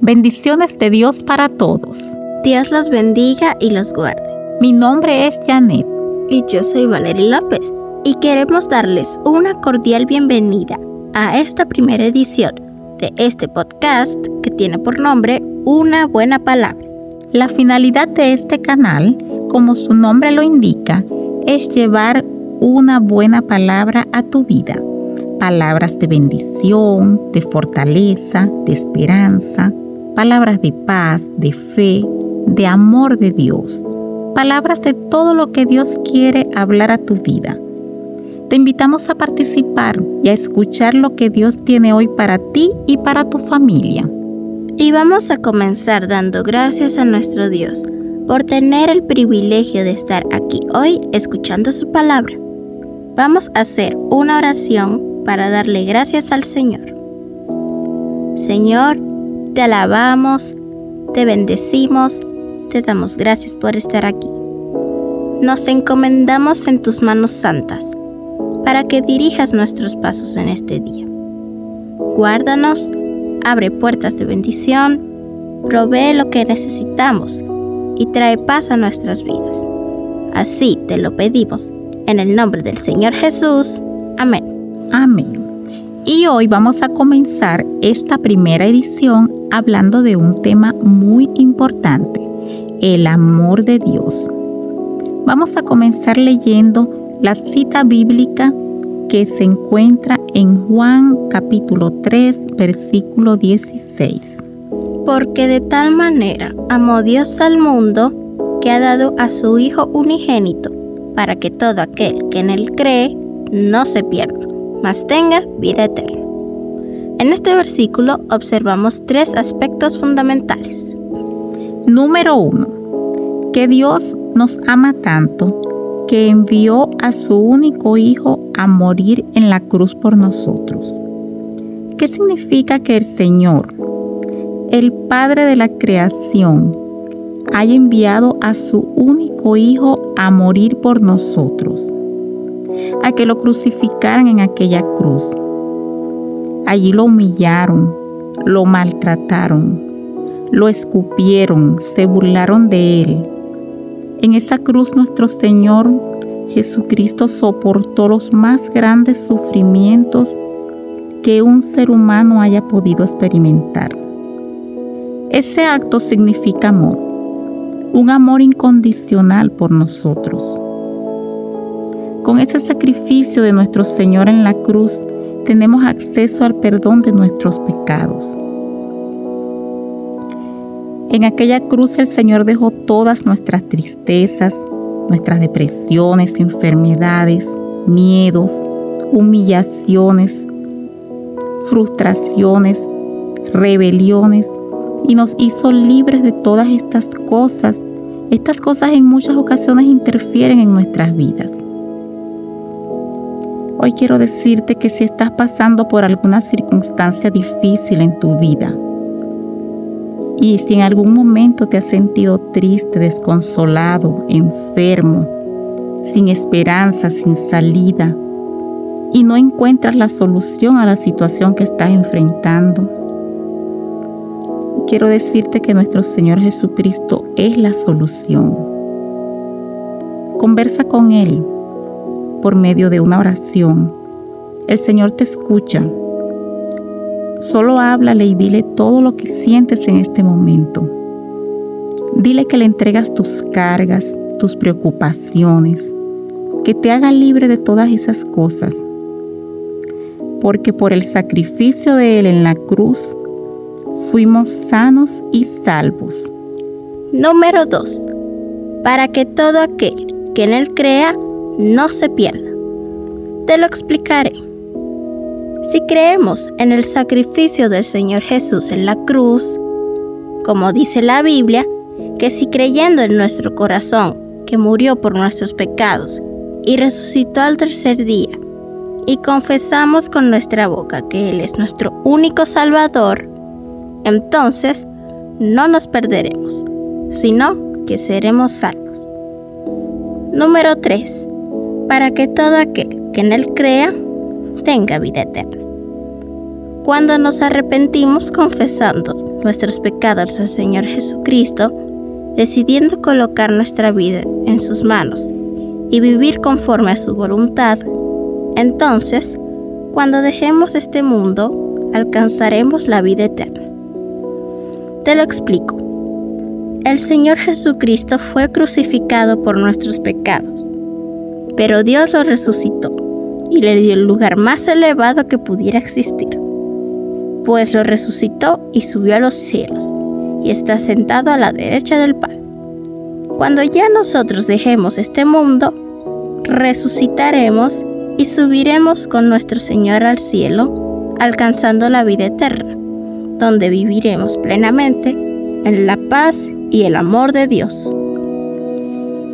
Bendiciones de Dios para todos. Dios los bendiga y los guarde. Mi nombre es Janet. Y yo soy Valerie López. Y queremos darles una cordial bienvenida a esta primera edición de este podcast que tiene por nombre Una buena palabra. La finalidad de este canal, como su nombre lo indica, es llevar una buena palabra a tu vida. Palabras de bendición, de fortaleza, de esperanza, palabras de paz, de fe, de amor de Dios, palabras de todo lo que Dios quiere hablar a tu vida. Te invitamos a participar y a escuchar lo que Dios tiene hoy para ti y para tu familia. Y vamos a comenzar dando gracias a nuestro Dios por tener el privilegio de estar aquí hoy escuchando su palabra. Vamos a hacer una oración para darle gracias al Señor. Señor, te alabamos, te bendecimos, te damos gracias por estar aquí. Nos encomendamos en tus manos santas para que dirijas nuestros pasos en este día. Guárdanos, abre puertas de bendición, provee lo que necesitamos y trae paz a nuestras vidas. Así te lo pedimos, en el nombre del Señor Jesús. Amén. Amén. Y hoy vamos a comenzar esta primera edición hablando de un tema muy importante, el amor de Dios. Vamos a comenzar leyendo la cita bíblica que se encuentra en Juan capítulo 3 versículo 16. Porque de tal manera amó Dios al mundo que ha dado a su Hijo unigénito, para que todo aquel que en él cree no se pierda, mas tenga vida eterna. En este versículo observamos tres aspectos fundamentales. Número uno, que Dios nos ama tanto que envió a su único Hijo a morir en la cruz por nosotros. ¿Qué significa que el Señor, el Padre de la creación, haya enviado a su único Hijo a morir por nosotros? A que lo crucificaran en aquella cruz Allí lo humillaron, lo maltrataron, lo escupieron, se burlaron de él. En esa cruz nuestro Señor Jesucristo soportó los más grandes sufrimientos que un ser humano haya podido experimentar. Ese acto significa amor, un amor incondicional por nosotros. Con ese sacrificio de nuestro Señor en la cruz, tenemos acceso al perdón de nuestros pecados. En aquella cruz el Señor dejó todas nuestras tristezas, nuestras depresiones, enfermedades, miedos, humillaciones, frustraciones, rebeliones y nos hizo libres de todas estas cosas. Estas cosas en muchas ocasiones interfieren en nuestras vidas. Hoy quiero decirte que si estás pasando por alguna circunstancia difícil en tu vida y si en algún momento te has sentido triste, desconsolado, enfermo, sin esperanza, sin salida y no encuentras la solución a la situación que estás enfrentando, quiero decirte que nuestro Señor Jesucristo es la solución. Conversa con Él por medio de una oración. El Señor te escucha. Solo háblale y dile todo lo que sientes en este momento. Dile que le entregas tus cargas, tus preocupaciones, que te haga libre de todas esas cosas. Porque por el sacrificio de Él en la cruz, fuimos sanos y salvos. Número 2. Para que todo aquel que en Él crea no se pierda. Te lo explicaré. Si creemos en el sacrificio del Señor Jesús en la cruz, como dice la Biblia, que si creyendo en nuestro corazón que murió por nuestros pecados y resucitó al tercer día, y confesamos con nuestra boca que Él es nuestro único Salvador, entonces no nos perderemos, sino que seremos salvos. Número 3 para que todo aquel que en Él crea tenga vida eterna. Cuando nos arrepentimos confesando nuestros pecados al Señor Jesucristo, decidiendo colocar nuestra vida en sus manos y vivir conforme a su voluntad, entonces, cuando dejemos este mundo, alcanzaremos la vida eterna. Te lo explico. El Señor Jesucristo fue crucificado por nuestros pecados, pero Dios lo resucitó y le dio el lugar más elevado que pudiera existir, pues lo resucitó y subió a los cielos y está sentado a la derecha del Padre. Cuando ya nosotros dejemos este mundo, resucitaremos y subiremos con nuestro Señor al cielo, alcanzando la vida eterna, donde viviremos plenamente en la paz y el amor de Dios.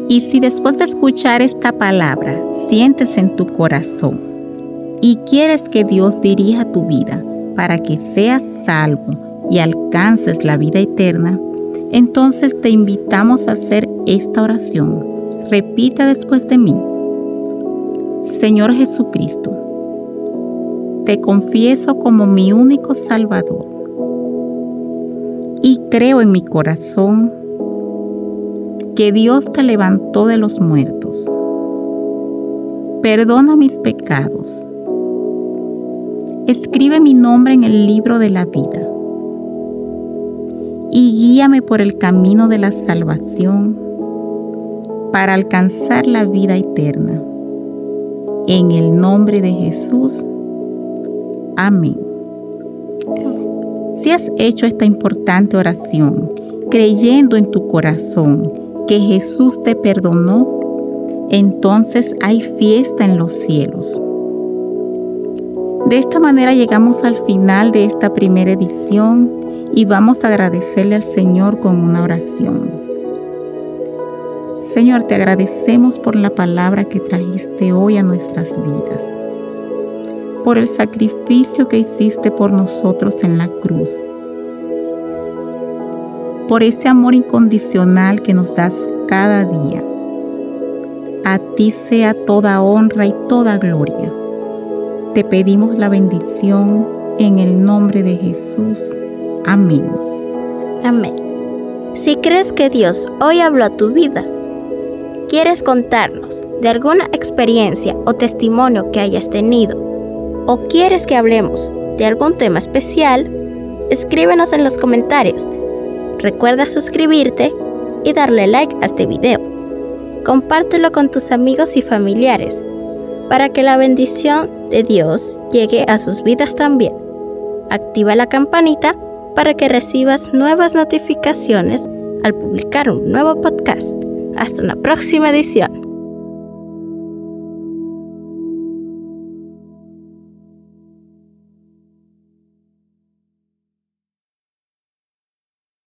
Y si después de escuchar esta palabra sientes en tu corazón y quieres que Dios dirija tu vida para que seas salvo y alcances la vida eterna, entonces te invitamos a hacer esta oración. Repita después de mí. Señor Jesucristo, te confieso como mi único Salvador y creo en mi corazón que Dios te levantó de los muertos. Perdona mis pecados. Escribe mi nombre en el libro de la vida y guíame por el camino de la salvación para alcanzar la vida eterna. En el nombre de Jesús. Amén. Si has hecho esta importante oración creyendo en tu corazón que Jesús te perdonó, entonces hay fiesta en los cielos. De esta manera llegamos al final de esta primera edición y vamos a agradecerle al Señor con una oración. Señor, te agradecemos por la palabra que trajiste hoy a nuestras vidas, por el sacrificio que hiciste por nosotros en la cruz por ese amor incondicional que nos das cada día. A ti sea toda honra y toda gloria. Te pedimos la bendición en el nombre de Jesús. Amén. Amén. Si crees que Dios hoy habló a tu vida, quieres contarnos de alguna experiencia o testimonio que hayas tenido, o quieres que hablemos de algún tema especial, escríbenos en los comentarios Recuerda suscribirte y darle like a este video. Compártelo con tus amigos y familiares para que la bendición de Dios llegue a sus vidas también. Activa la campanita para que recibas nuevas notificaciones al publicar un nuevo podcast. Hasta una próxima edición.